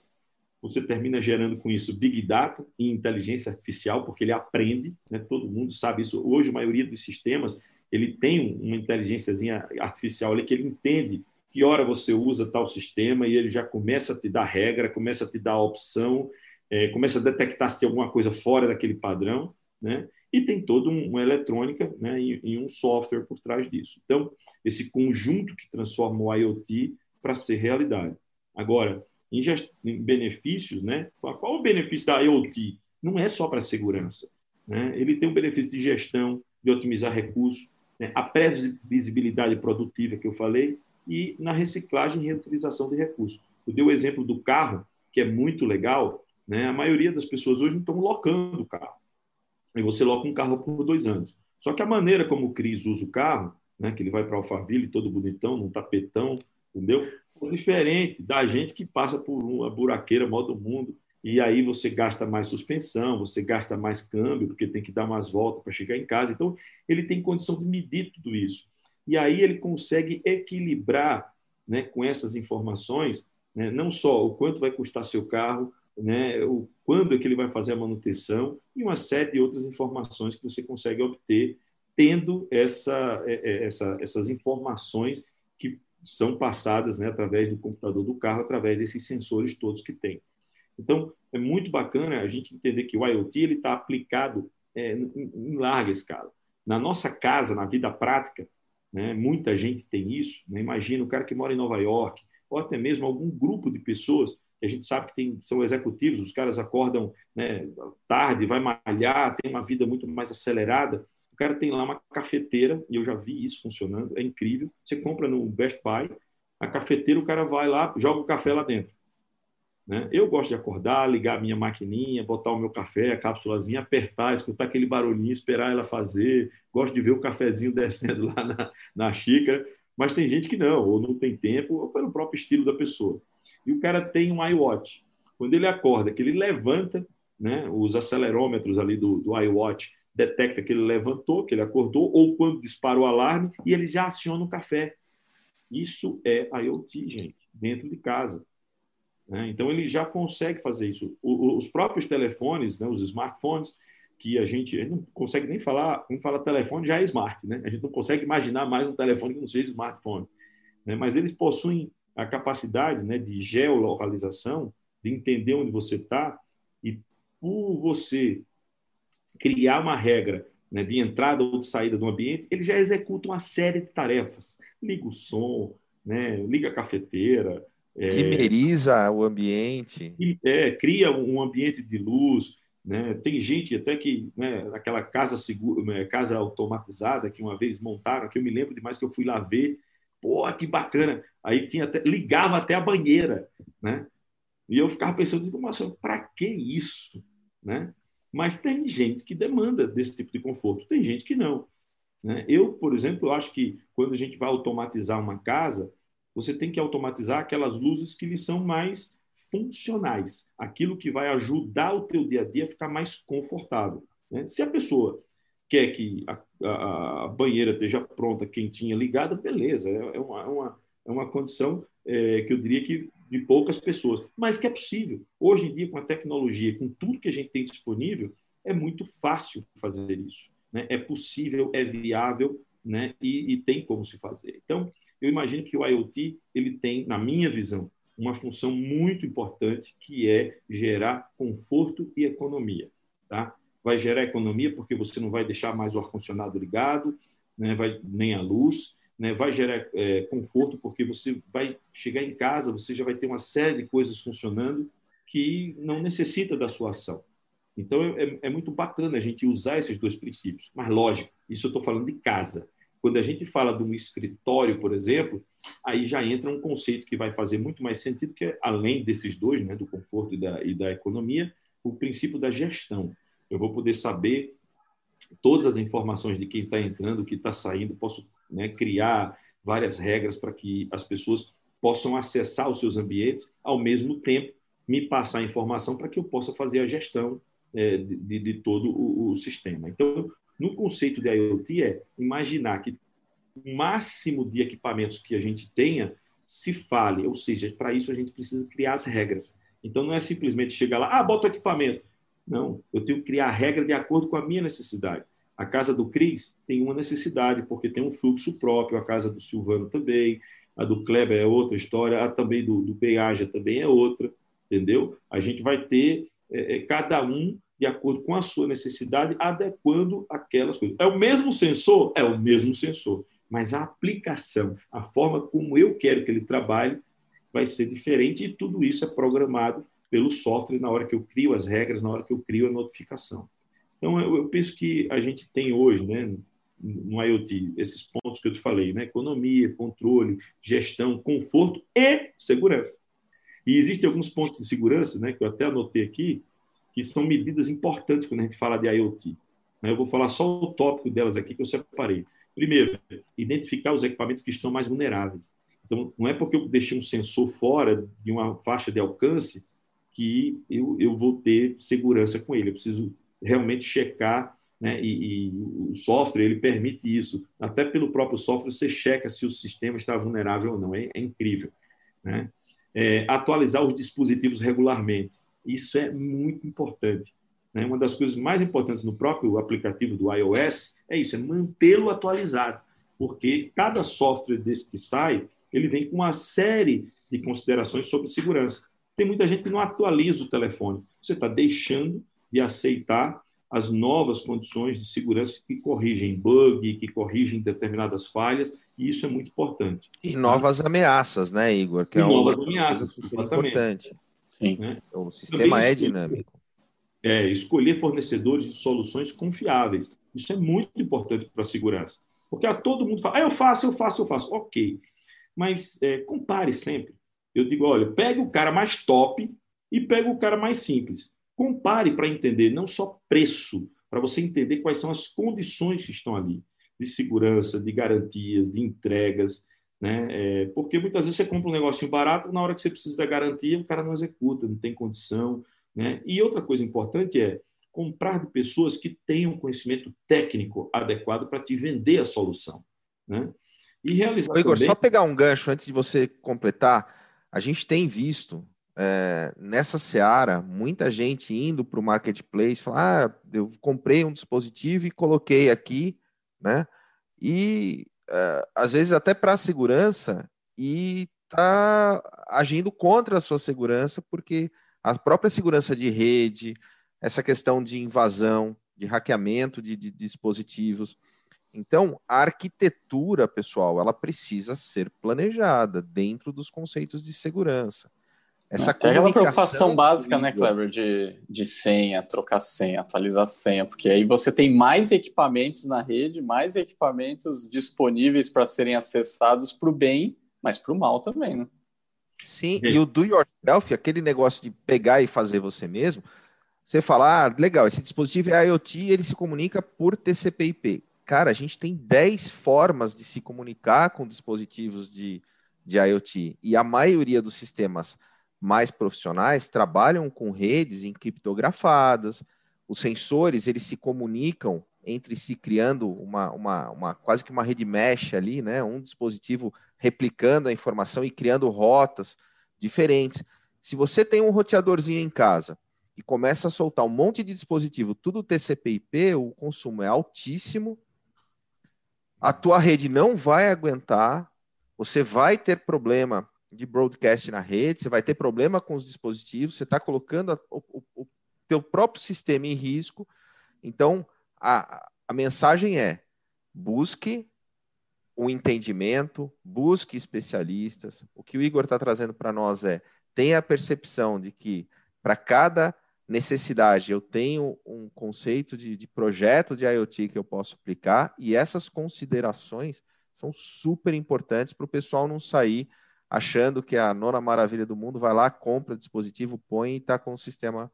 você termina gerando com isso Big Data e inteligência artificial, porque ele aprende, né? todo mundo sabe isso. Hoje, a maioria dos sistemas ele tem uma inteligência artificial ali que ele entende que hora você usa tal sistema e ele já começa a te dar regra, começa a te dar opção, é, começa a detectar se tem alguma coisa fora daquele padrão, né? E tem toda uma eletrônica né, e, e um software por trás disso. Então, esse conjunto que transforma o IoT para ser realidade. Agora, em, gest... em benefícios, né? Qual o benefício da IoT? Não é só para segurança. Né? Ele tem um benefício de gestão, de otimizar recursos, né? a previsibilidade produtiva que eu falei e na reciclagem e reutilização de recursos. Eu dei o exemplo do carro, que é muito legal. Né? A maioria das pessoas hoje não estão locando o carro. E você loca um carro por dois anos. Só que a maneira como o Cris usa o carro, né, que ele vai para Alphaville todo bonitão, num tapetão, entendeu? Diferente da gente que passa por uma buraqueira modo mundo e aí você gasta mais suspensão, você gasta mais câmbio, porque tem que dar umas voltas para chegar em casa. Então, ele tem condição de medir tudo isso. E aí ele consegue equilibrar né, com essas informações, né, não só o quanto vai custar seu carro, né, o quando é que ele vai fazer a manutenção e uma série de outras informações que você consegue obter tendo essa, é, é, essa, essas informações são passadas né, através do computador do carro, através desses sensores todos que tem. Então, é muito bacana a gente entender que o IoT está aplicado é, em, em, larga escala. Na nossa casa, na vida prática, né, muita gente tem isso. Né? Imagina o cara que mora em Nova York, ou até mesmo algum grupo de pessoas que a gente sabe que tem, são executivos, os caras acordam né, tarde, vai malhar, tem uma vida muito mais acelerada. O cara tem lá uma cafeteira, e eu já vi isso funcionando, é incrível. Você compra no Best Buy, a cafeteira, o cara vai lá, joga o café lá dentro. Né? Eu gosto de acordar, ligar a minha maquininha, botar o meu café, a cápsulazinha, apertar, escutar aquele barulhinho, esperar ela fazer. Gosto de ver o cafezinho descendo lá na, na xícara. Mas tem gente que não, ou não tem tempo, ou pelo próprio estilo da pessoa. E o cara tem um iWatch. Quando ele acorda, que ele levanta, né, os acelerômetros ali do, do iWatch detecta que ele levantou, que ele acordou, ou quando dispara o alarme, e ele já aciona o café. Isso é IoT, gente, dentro de casa. Né? Então, ele já consegue fazer isso. O, os próprios telefones, né, os smartphones, que a gente, a gente, não consegue nem falar, quando fala telefone já é smart, né? A gente não consegue imaginar mais um telefone que não seja smartphone. Né? Mas eles possuem a capacidade né, de geolocalização, de entender onde você está, e por você criar uma regra né, de entrada ou de saída do ambiente, ele já executa uma série de tarefas. Liga o som, né, liga a cafeteira. Quimeriza é, o ambiente. É, cria um ambiente de luz. Né? Tem gente até que, né, aquela casa, segura, né, casa automatizada que uma vez montaram, que eu me lembro demais que eu fui lá ver, pô, que bacana. Aí tinha até, ligava até a banheira, né? E eu ficava pensando, para que isso, né? Mas tem gente que demanda desse tipo de conforto, tem gente que não. Né? Eu, por exemplo, acho que quando a gente vai automatizar uma casa, você tem que automatizar aquelas luzes que lhe são mais funcionais, aquilo que vai ajudar o teu dia a dia a ficar mais confortável. Né? Se a pessoa quer que a, a, a, banheira esteja pronta, quentinha, ligada, beleza, é, é uma, é uma, é uma condição é, que eu diria que de poucas pessoas, mas que é possível. Hoje em dia, com a tecnologia, com tudo que a gente tem disponível, é muito fácil fazer isso. Né? É possível, é viável né? e, e tem como se fazer. Então, eu imagino que o IoT ele tem, na minha visão, uma função muito importante que é gerar conforto e economia. Tá? Vai gerar economia porque você não vai deixar mais o ar-condicionado ligado, né? vai, nem a luz, né, vai gerar é, conforto, porque você vai chegar em casa, você já vai ter uma série de coisas funcionando que não necessita da sua ação. Então, é, é muito bacana a gente usar esses dois princípios. Mas, lógico, isso eu estou falando de casa. Quando a gente fala de um escritório, por exemplo, aí já entra um conceito que vai fazer muito mais sentido, que é, além desses dois, né, do conforto e da, e da economia, o princípio da gestão. Eu vou poder saber todas as informações de quem está entrando, o que está saindo, posso né, criar várias regras para que as pessoas possam acessar os seus ambientes, ao mesmo tempo me passar informação para que eu possa fazer a gestão é, de, de, todo o, o, sistema. Então, no conceito de IoT é imaginar que o máximo de equipamentos que a gente tenha se fale, ou seja, para isso a gente precisa criar as regras. Então, não é simplesmente chegar lá, ah, bota o equipamento. Não, eu tenho que criar a regra de acordo com a minha necessidade. A casa do Cris tem uma necessidade, porque tem um fluxo próprio, a casa do Silvano também, a do Kleber é outra história, a também do, do também é outra, entendeu? A gente vai ter é, é, cada um de acordo com a sua necessidade, adequando aquelas coisas. É o mesmo sensor? É o mesmo sensor, mas a aplicação, a forma como eu quero que ele trabalhe, vai ser diferente e tudo isso é programado pelo software na hora que eu crio as regras, na hora que eu crio a notificação. Então, eu, eu penso que a gente tem hoje, né, no IoT, esses pontos que eu te falei, né, economia, controle, gestão, conforto e segurança. E existem alguns pontos de segurança, né, que eu até anotei aqui, que são medidas importantes quando a gente fala de IoT. Né. Eu vou falar só o tópico delas aqui que eu separei. Primeiro, identificar os equipamentos que estão mais vulneráveis. Então, não é porque eu deixei um sensor fora de uma faixa de alcance que eu, eu vou ter segurança com ele. Eu preciso realmente checar, né? E, e, o software ele permite isso. Até pelo próprio software você checa se o sistema está vulnerável ou não. É, é incrível, né? É, atualizar os dispositivos regularmente. Isso é muito importante. Né? Uma das coisas mais importantes no próprio aplicativo do iOS é isso, é mantê-lo atualizado, porque cada software desse que sai, ele vem com uma série de considerações sobre segurança. Tem muita gente que não atualiza o telefone. Você está deixando de aceitar as novas condições de segurança que corrigem bug, que corrigem determinadas falhas, e isso é muito importante. E novas ameaças, né, Igor? Que e é novas ameaças, importante. Sim. Né? O sistema Também é dinâmico. É, escolher fornecedores de soluções confiáveis. Isso é muito importante para a segurança. Porque a todo mundo fala, ah, eu faço, eu faço, eu faço. Ok. Mas é, compare sempre. Eu digo, olha, pega o cara mais top e pega o cara mais simples. Compare para entender não só preço, para você entender quais são as condições que estão ali, de segurança, de garantias, de entregas. Né? É, porque muitas vezes você compra um negocinho barato, na hora que você precisa da garantia, o cara não executa, não tem condição. Né? E outra coisa importante é comprar de pessoas que tenham conhecimento técnico adequado para te vender a solução. Né? E realizar. Ô, Igor, também... só pegar um gancho antes de você completar. A gente tem visto é, nessa seara muita gente indo para o marketplace, falar: ah, eu comprei um dispositivo e coloquei aqui, né? E é, às vezes até para segurança e está agindo contra a sua segurança, porque a própria segurança de rede, essa questão de invasão, de hackeamento de, de dispositivos. Então, a arquitetura, pessoal, ela precisa ser planejada dentro dos conceitos de segurança. Essa é aquela preocupação básica, né, Kleber, de, de senha, trocar senha, atualizar senha, porque aí você tem mais equipamentos na rede, mais equipamentos disponíveis para serem acessados para o bem, mas para o mal também, né? Sim, e o do yourself, aquele negócio de pegar e fazer você mesmo, você fala, ah, legal, esse dispositivo é IoT, ele se comunica por TCP/IP. Cara, a gente tem 10 formas de se comunicar com dispositivos de, de IoT e a maioria dos sistemas mais profissionais trabalham com redes encriptografadas. Os sensores eles se comunicam entre si criando uma, uma, uma quase que uma rede mesh ali, né? Um dispositivo replicando a informação e criando rotas diferentes. Se você tem um roteadorzinho em casa e começa a soltar um monte de dispositivo, tudo TCP/IP, o consumo é altíssimo. A tua rede não vai aguentar, você vai ter problema de broadcast na rede, você vai ter problema com os dispositivos, você está colocando a, o, o teu próprio sistema em risco. Então, a, a mensagem é: busque o entendimento, busque especialistas. O que o Igor está trazendo para nós é: tenha a percepção de que para cada necessidade eu tenho um conceito de, de projeto de IoT que eu posso aplicar, e essas considerações são super importantes para o pessoal não sair achando que a nona maravilha do mundo vai lá, compra dispositivo, põe e está com o sistema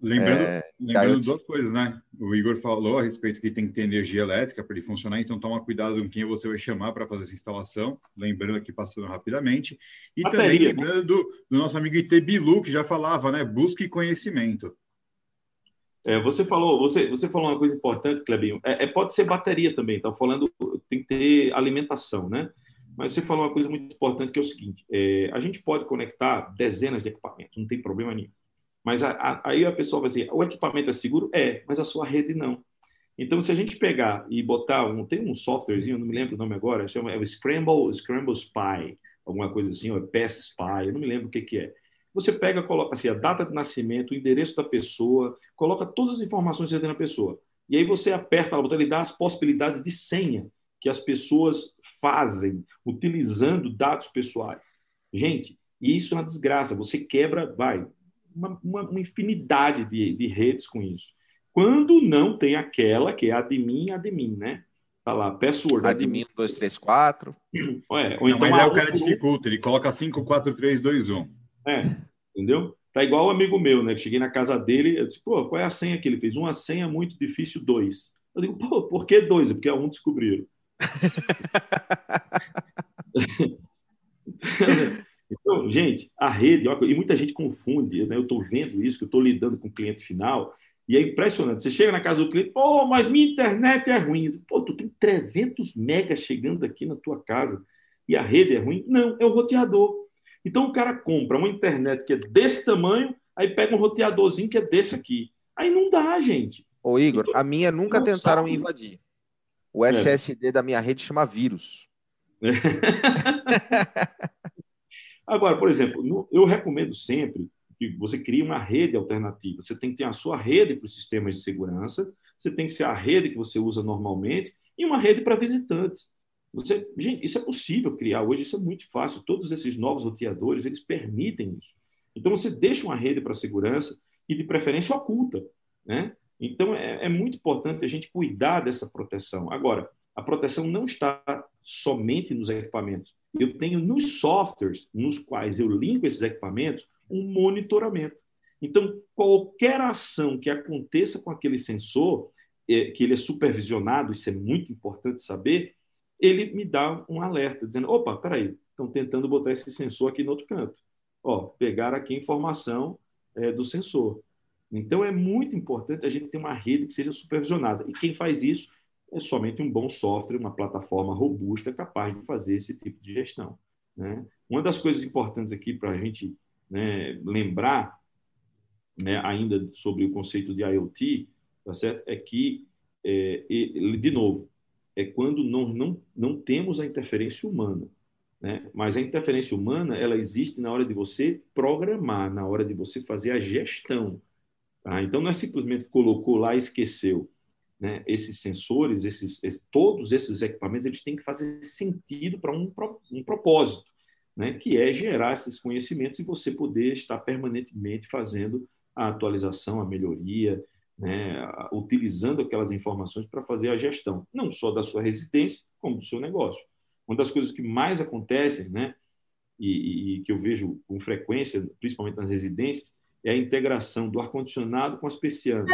Lembrando, é, lembrando duas coisas, né? O Igor falou a respeito que tem que ter energia elétrica para ele funcionar, então toma cuidado com quem você vai chamar para fazer essa instalação. Lembrando aqui, passando rapidamente. E também lembrando do, do, nosso amigo Itebilu, que já falava, né? Busque conhecimento. É, você falou, você, você falou uma coisa importante, Clebinho. É, é, pode ser bateria também. Está falando, tem que ter alimentação, né? Mas você falou uma coisa muito importante que é o seguinte: é, a gente pode conectar dezenas de equipamentos, não tem problema nenhum. Mas a, a, aí a pessoa vai dizer, o equipamento é seguro? É, mas a sua rede não. Então, se a gente pegar e botar um, tem um softwarezinho, não me lembro o nome agora, chama é o Scramble, Scramble Spy, alguma coisa assim, ou é Pass Spy, eu não me lembro o que, que é. Você pega, coloca assim, a data de nascimento, o endereço da pessoa, coloca todas as informações que você tem na pessoa. E aí você aperta o ele dá as possibilidades de senha que as pessoas fazem utilizando dados pessoais. Gente, isso é uma desgraça. Você quebra, vai, uma, uma, uma infinidade de, de redes com isso. Quando não tem aquela que é admin, admin, né? Tá lá, password. Admin 234. É, ou então, mas aí o cara dificulta, ele coloca 54321. É, entendeu? Tá igual o amigo meu, né? Que cheguei na casa dele, eu disse, pô, qual é a senha que ele fez? Uma senha muito difícil, dois. Eu digo, pô, por que dois? É porque a um descobriram. Então, gente, a rede, e muita gente confunde, né? Eu estou vendo isso, que eu estou lidando com o cliente final, e é impressionante. Você chega na casa do cliente, pô, mas minha internet é ruim. Pô, tu tem 300 megas chegando aqui na tua casa e a rede é ruim? Não, é o roteador. Então o cara compra uma internet que é desse tamanho, aí pega um roteadorzinho que é desse aqui. Aí não dá, gente. Ô, Igor, então, a minha nunca tentaram sabe. invadir. O SSD é. da minha rede chama vírus. Agora, por exemplo, eu recomendo sempre que você crie uma rede alternativa. Você tem que ter a sua rede para os sistemas de segurança, você tem que ser a rede que você usa normalmente e uma rede para visitantes. Você, gente, isso é possível criar hoje, isso é muito fácil. Todos esses novos roteadores, eles permitem isso. Então, você deixa uma rede para segurança e, de preferência, oculta. Né? Então, é, é muito importante a gente cuidar dessa proteção. Agora, a proteção não está somente nos equipamentos. Eu tenho nos softwares nos quais eu limpo esses equipamentos um monitoramento. Então, qualquer ação que aconteça com aquele sensor, é, que ele é supervisionado, isso é muito importante saber, ele me dá um alerta, dizendo: opa, peraí, estão tentando botar esse sensor aqui no outro canto. Ó, pegar aqui a informação é, do sensor. Então, é muito importante a gente ter uma rede que seja supervisionada. E quem faz isso é somente um bom software, uma plataforma robusta capaz de fazer esse tipo de gestão. Né? Uma das coisas importantes aqui para a gente né, lembrar, né, ainda sobre o conceito de IoT, tá certo? é que, é, de novo, é quando não, não, não temos a interferência humana. Né? Mas a interferência humana ela existe na hora de você programar, na hora de você fazer a gestão. Tá? Então, não é simplesmente colocou lá e esqueceu. Né? Esses sensores, esses, todos esses equipamentos, eles têm que fazer sentido para um, um propósito né, que é gerar esses conhecimentos e você poder estar permanentemente fazendo a atualização, a melhoria, né, utilizando aquelas informações para fazer a gestão, não só da sua residência, como do seu negócio. Uma das coisas que mais acontecem, né, e, e que eu vejo com frequência, principalmente nas residências, é a integração do ar-condicionado com as persianas.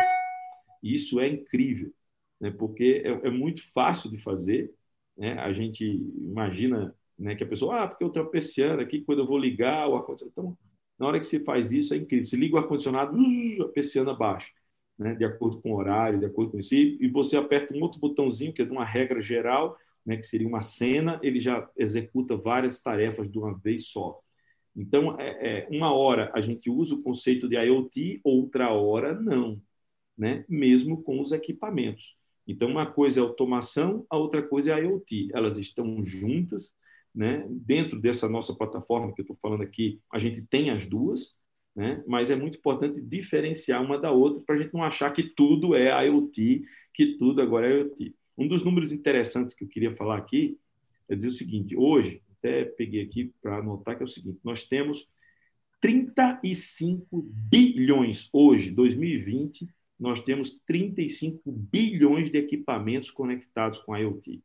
E isso é incrível, né, porque é, é muito fácil de fazer. Né, a gente imagina né? Que a pessoa, ah, porque eu tenho a persiana aqui, quando eu vou ligar o ar-condicionado. Então, na hora que você faz isso, é incrível. Você liga o ar-condicionado, uh, a persiana baixa, né? de acordo com o horário, de acordo com isso. E você aperta um outro botãozinho, que é de uma regra geral, né? que seria uma cena, ele já executa várias tarefas de uma vez só. Então, é, é, uma hora a gente usa o conceito de IoT, outra hora não, né? mesmo com os equipamentos. Então, uma coisa é automação, a outra coisa é IoT. Elas estão juntas, né? Dentro dessa nossa plataforma que eu estou falando aqui, a gente tem as duas, né? mas é muito importante diferenciar uma da outra para a gente não achar que tudo é IoT, que tudo agora é IoT. Um dos números interessantes que eu queria falar aqui é dizer o seguinte: hoje, até peguei aqui para anotar que é o seguinte, nós temos 35 bilhões hoje, 2020, nós temos 35 bilhões de equipamentos conectados com IoT.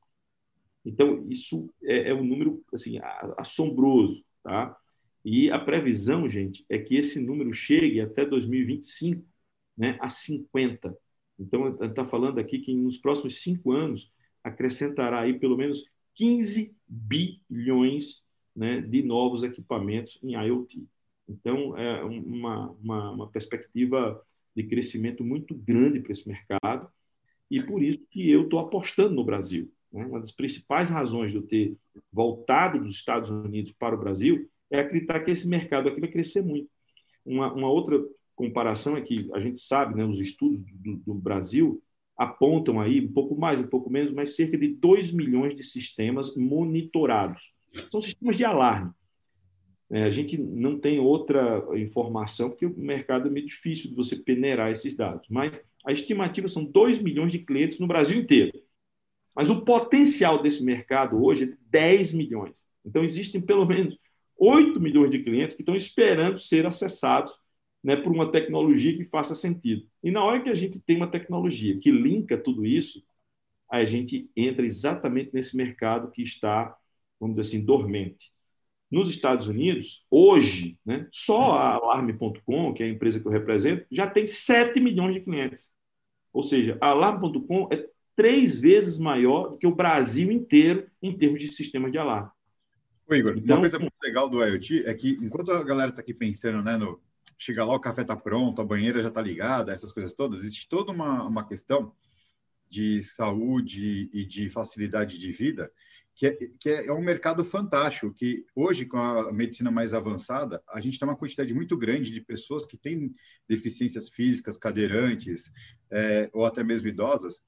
Então, isso é, é um número assim, assombroso. Tá? E a previsão, gente, é que esse número chegue até 2025 né, a 50. Então, está falando aqui que nos próximos cinco anos acrescentará aí pelo menos 15 bilhões né, de novos equipamentos em IoT. Então, é uma, uma, uma perspectiva de crescimento muito grande para esse mercado e por isso que eu estou apostando no Brasil. Né? Uma das principais razões de eu ter voltado dos Estados Unidos para o Brasil é acreditar que esse mercado aqui vai crescer muito. Uma, uma outra comparação é que a gente sabe, né, os estudos do, do Brasil, apontam aí, um pouco mais, um pouco menos, mas cerca de 2 milhões de sistemas monitorados. São sistemas de alarme. É, a gente não tem outra informação, porque o mercado é meio difícil de você peneirar esses dados, mas a estimativa são 2 milhões de clientes no Brasil inteiro. Mas o potencial desse mercado hoje é de 10 milhões. Então, existem pelo menos 8 milhões de clientes que estão esperando ser acessados né, por uma tecnologia que faça sentido. E na hora que a gente tem uma tecnologia que linka tudo isso, a gente entra exatamente nesse mercado que está, vamos dizer assim, dormente. Nos Estados Unidos, hoje, né, só a Alarme.com, que é a empresa que eu represento, já tem 7 milhões de clientes. Ou seja, a Alarme.com é três vezes maior do que o Brasil inteiro em termos de sistema de alarme. Ô, Igor, então, uma coisa muito legal do IoT é que enquanto a galera está aqui pensando né, no, chega lá, o café está pronto, a banheira já está ligada, essas coisas todas, existe toda uma, uma questão de saúde e de facilidade de vida que é, que é, um mercado fantástico, que hoje, com a medicina mais avançada, a gente tem uma quantidade muito grande de pessoas que têm deficiências físicas, cadeirantes, é, ou até mesmo idosas,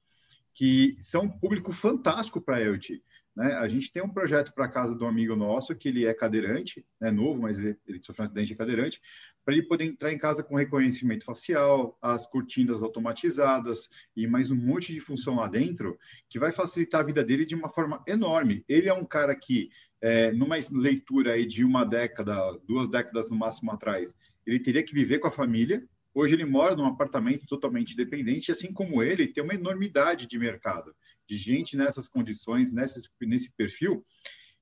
que são um público fantástico para a IoT. Né? A gente tem um projeto para casa de um amigo nosso, que ele é cadeirante, é novo, mas ele, ele sofreu um acidente de cadeirante, para ele poder entrar em casa com reconhecimento facial, as cortinas automatizadas e mais um monte de função lá dentro, que vai facilitar a vida dele de uma forma enorme. Ele é um cara que, é, numa leitura aí de uma década, duas décadas no máximo atrás, ele teria que viver com a família, Hoje ele mora num apartamento totalmente independente, assim como ele, tem uma enormidade de mercado, de gente nessas condições, nesse, nesse perfil,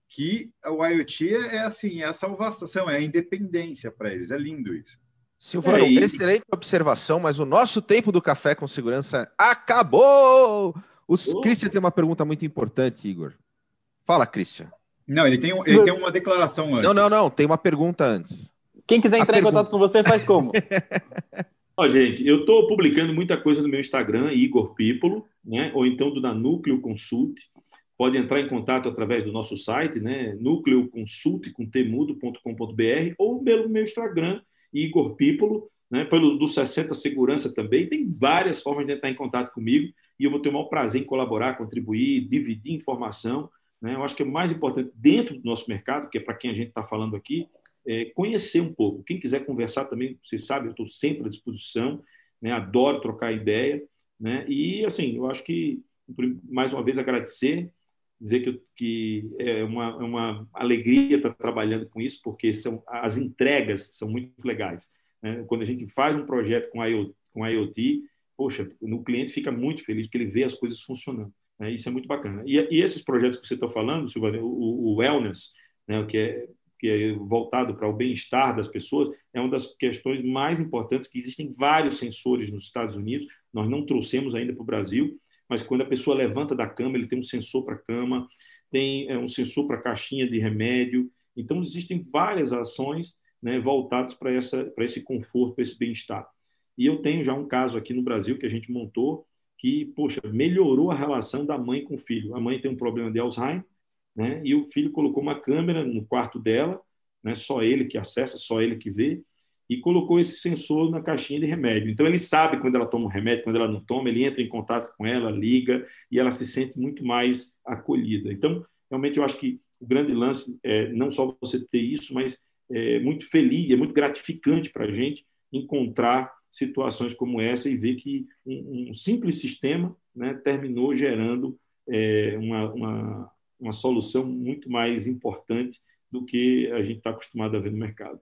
que o IoT é, é assim, é a salvação, é a independência para eles. É lindo isso. Silvano, é excelente observação, mas o nosso tempo do café com segurança acabou. O oh. Christian tem uma pergunta muito importante, Igor. Fala, Christian. Não, ele tem, ele tem uma declaração antes. Não, não, não, tem uma pergunta antes. Quem quiser entrar em contato com você, faz como? Ó, gente, eu estou publicando muita coisa no meu Instagram, Igor Pípolo, né? ou então do da Núcleo Consult. Pode entrar em contato através do nosso site, né? núcleoconsult, com ou pelo meu Instagram, Igor Pípolo, né? pelo do 60 Segurança também. Tem várias formas de entrar em contato comigo e eu vou ter o maior prazer em colaborar, contribuir, dividir informação. Né? Eu acho que é mais importante dentro do nosso mercado, que é para quem a gente está falando aqui, é, conhecer um pouco. Quem quiser conversar também, você sabe, eu estou sempre à disposição, né? adoro trocar ideia. Né? E, assim, eu acho que, mais uma vez, agradecer, dizer que, que é uma, é uma alegria estar trabalhando com isso, porque são, as entregas são muito legais. Né? Quando a gente faz um projeto com IoT, com IoT poxa, o cliente fica muito feliz porque ele vê as coisas funcionando. Né? Isso é muito bacana. E, e esses projetos que você está falando, Silvana, o, o Wellness, né, que é que é voltado para o bem-estar das pessoas, é uma das questões mais importantes, que existem vários sensores nos Estados Unidos, nós não trouxemos ainda para o Brasil, mas quando a pessoa levanta da cama, ele tem um sensor para a cama, tem é, um sensor para a caixinha de remédio, então existem várias ações né, voltadas para esse conforto, para esse bem-estar. E eu tenho já um caso aqui no Brasil que a gente montou, que, poxa, melhorou a relação da mãe com o filho. A mãe tem um problema de Alzheimer, né? E o filho colocou uma câmera no quarto dela, né? Só ele que acessa, só ele que vê, e colocou esse sensor na caixinha de remédio. Então ele sabe quando ela toma um remédio, quando ela não toma, ele entra em contato com ela, liga e ela se sente muito mais acolhida. Então, realmente eu acho que o grande lance é não só você ter isso, mas é muito feliz, é muito gratificante para a gente encontrar situações como essa e ver que um, um simples sistema né, terminou gerando é, uma, uma, uma solução muito mais importante do que a gente está acostumado a ver no mercado.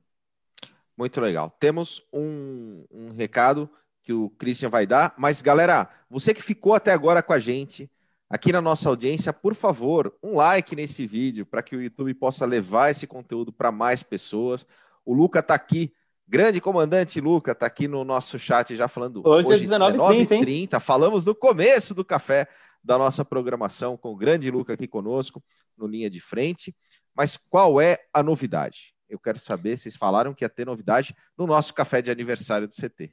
Muito legal. Temos um, um recado que o Christian vai dar, mas galera, você que ficou até agora com a gente, aqui na nossa audiência, por favor, um like nesse vídeo para que o YouTube possa levar esse conteúdo para mais pessoas. O Luca está aqui, grande comandante Luca, está aqui no nosso chat já falando. Hoje, hoje é 19h30, 19 falamos no começo do café da nossa programação com o grande Luca aqui conosco no linha de frente. Mas qual é a novidade? Eu quero saber, vocês falaram que ia ter novidade no nosso café de aniversário do CT.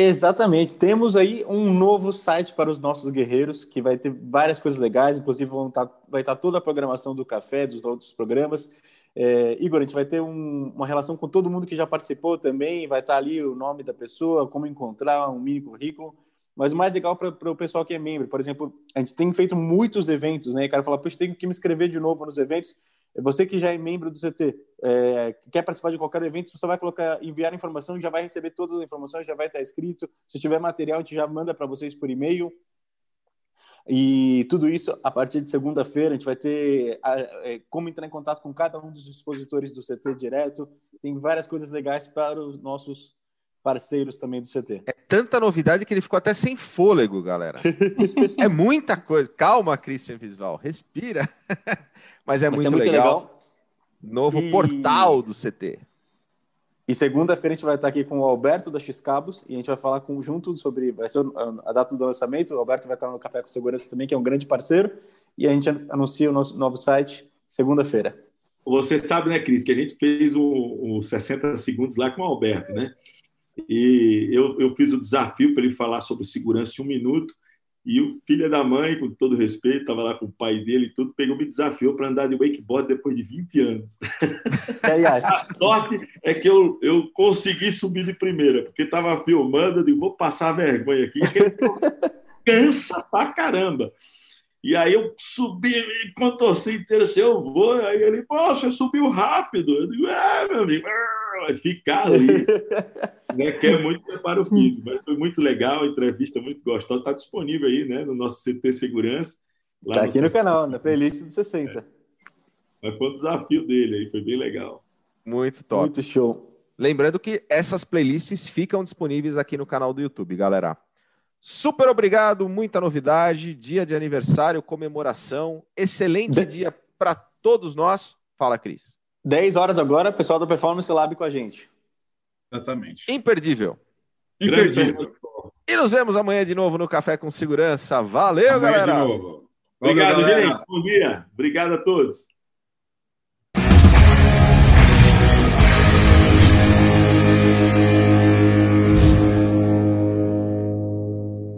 Exatamente. Temos aí um novo site para os nossos guerreiros, que vai ter várias coisas legais, inclusive vão estar, tá, vai estar tá toda a programação do café, dos outros programas. É, Igor, a gente vai ter um, uma relação com todo mundo que já participou também, vai estar tá ali o nome da pessoa, como encontrar um mini currículo. mas o mais legal para o pessoal que é membro. Por exemplo, a gente tem feito muitos eventos, né? E o cara fala, puxa, tem que me inscrever de novo nos eventos. Você que já é membro do CT, é, quer participar de qualquer evento, você vai colocar, enviar informação, já vai receber todas as informações, já vai estar escrito. Se tiver material, a gente já manda para vocês por e-mail. E tudo isso, a partir de segunda-feira, a gente vai ter a, é, como entrar em contato com cada um dos expositores do CT direto. Tem várias coisas legais para os nossos parceiros também do CT. É tanta novidade que ele ficou até sem fôlego, galera. é muita coisa. Calma, Christian Visval, respira. Mas é, muito, é muito, legal. legal. Novo e... portal do CT. E segunda-feira a gente vai estar aqui com o Alberto da X-Cabos e a gente vai falar conjunto sobre vai ser a data do lançamento. O Alberto vai estar no Café com Segurança também, que é um grande parceiro, e a gente anuncia o nosso novo site segunda-feira. Você sabe, né, Cris, que a gente fez o, o 60 segundos lá com o Alberto, né? E eu, eu fiz o desafio para ele falar sobre segurança em um minuto. E o filho da mãe, com todo respeito, estava lá com o pai dele e tudo, pegou me desafiou para andar de wakeboard depois de 20 anos. a sorte é que eu, eu consegui subir de primeira, porque estava filmando, eu digo, vou passar vergonha aqui, porque cansa pra caramba. E aí eu subi, enquanto você inteiro assim, eu vou, aí ele, poxa, subiu rápido. Eu digo, é, meu amigo, ficar ali. né, que é muito preparo físico, mas foi muito legal, entrevista muito gostosa, está disponível aí, né, no nosso CT Segurança. Está aqui no, no canal, na playlist do 60. É. Mas foi um desafio dele aí, foi bem legal. Muito top. Muito show. Lembrando que essas playlists ficam disponíveis aqui no canal do YouTube, galera. Super obrigado, muita novidade, dia de aniversário, comemoração, excelente de... dia para todos nós. Fala, Cris. 10 horas agora, pessoal do Performance Lab com a gente. Exatamente. Imperdível. Imperdível. E nos vemos amanhã de novo no Café com Segurança. Valeu, amanhã galera. De novo. Valeu, Obrigado, galera. gente. Bom dia. Obrigado a todos.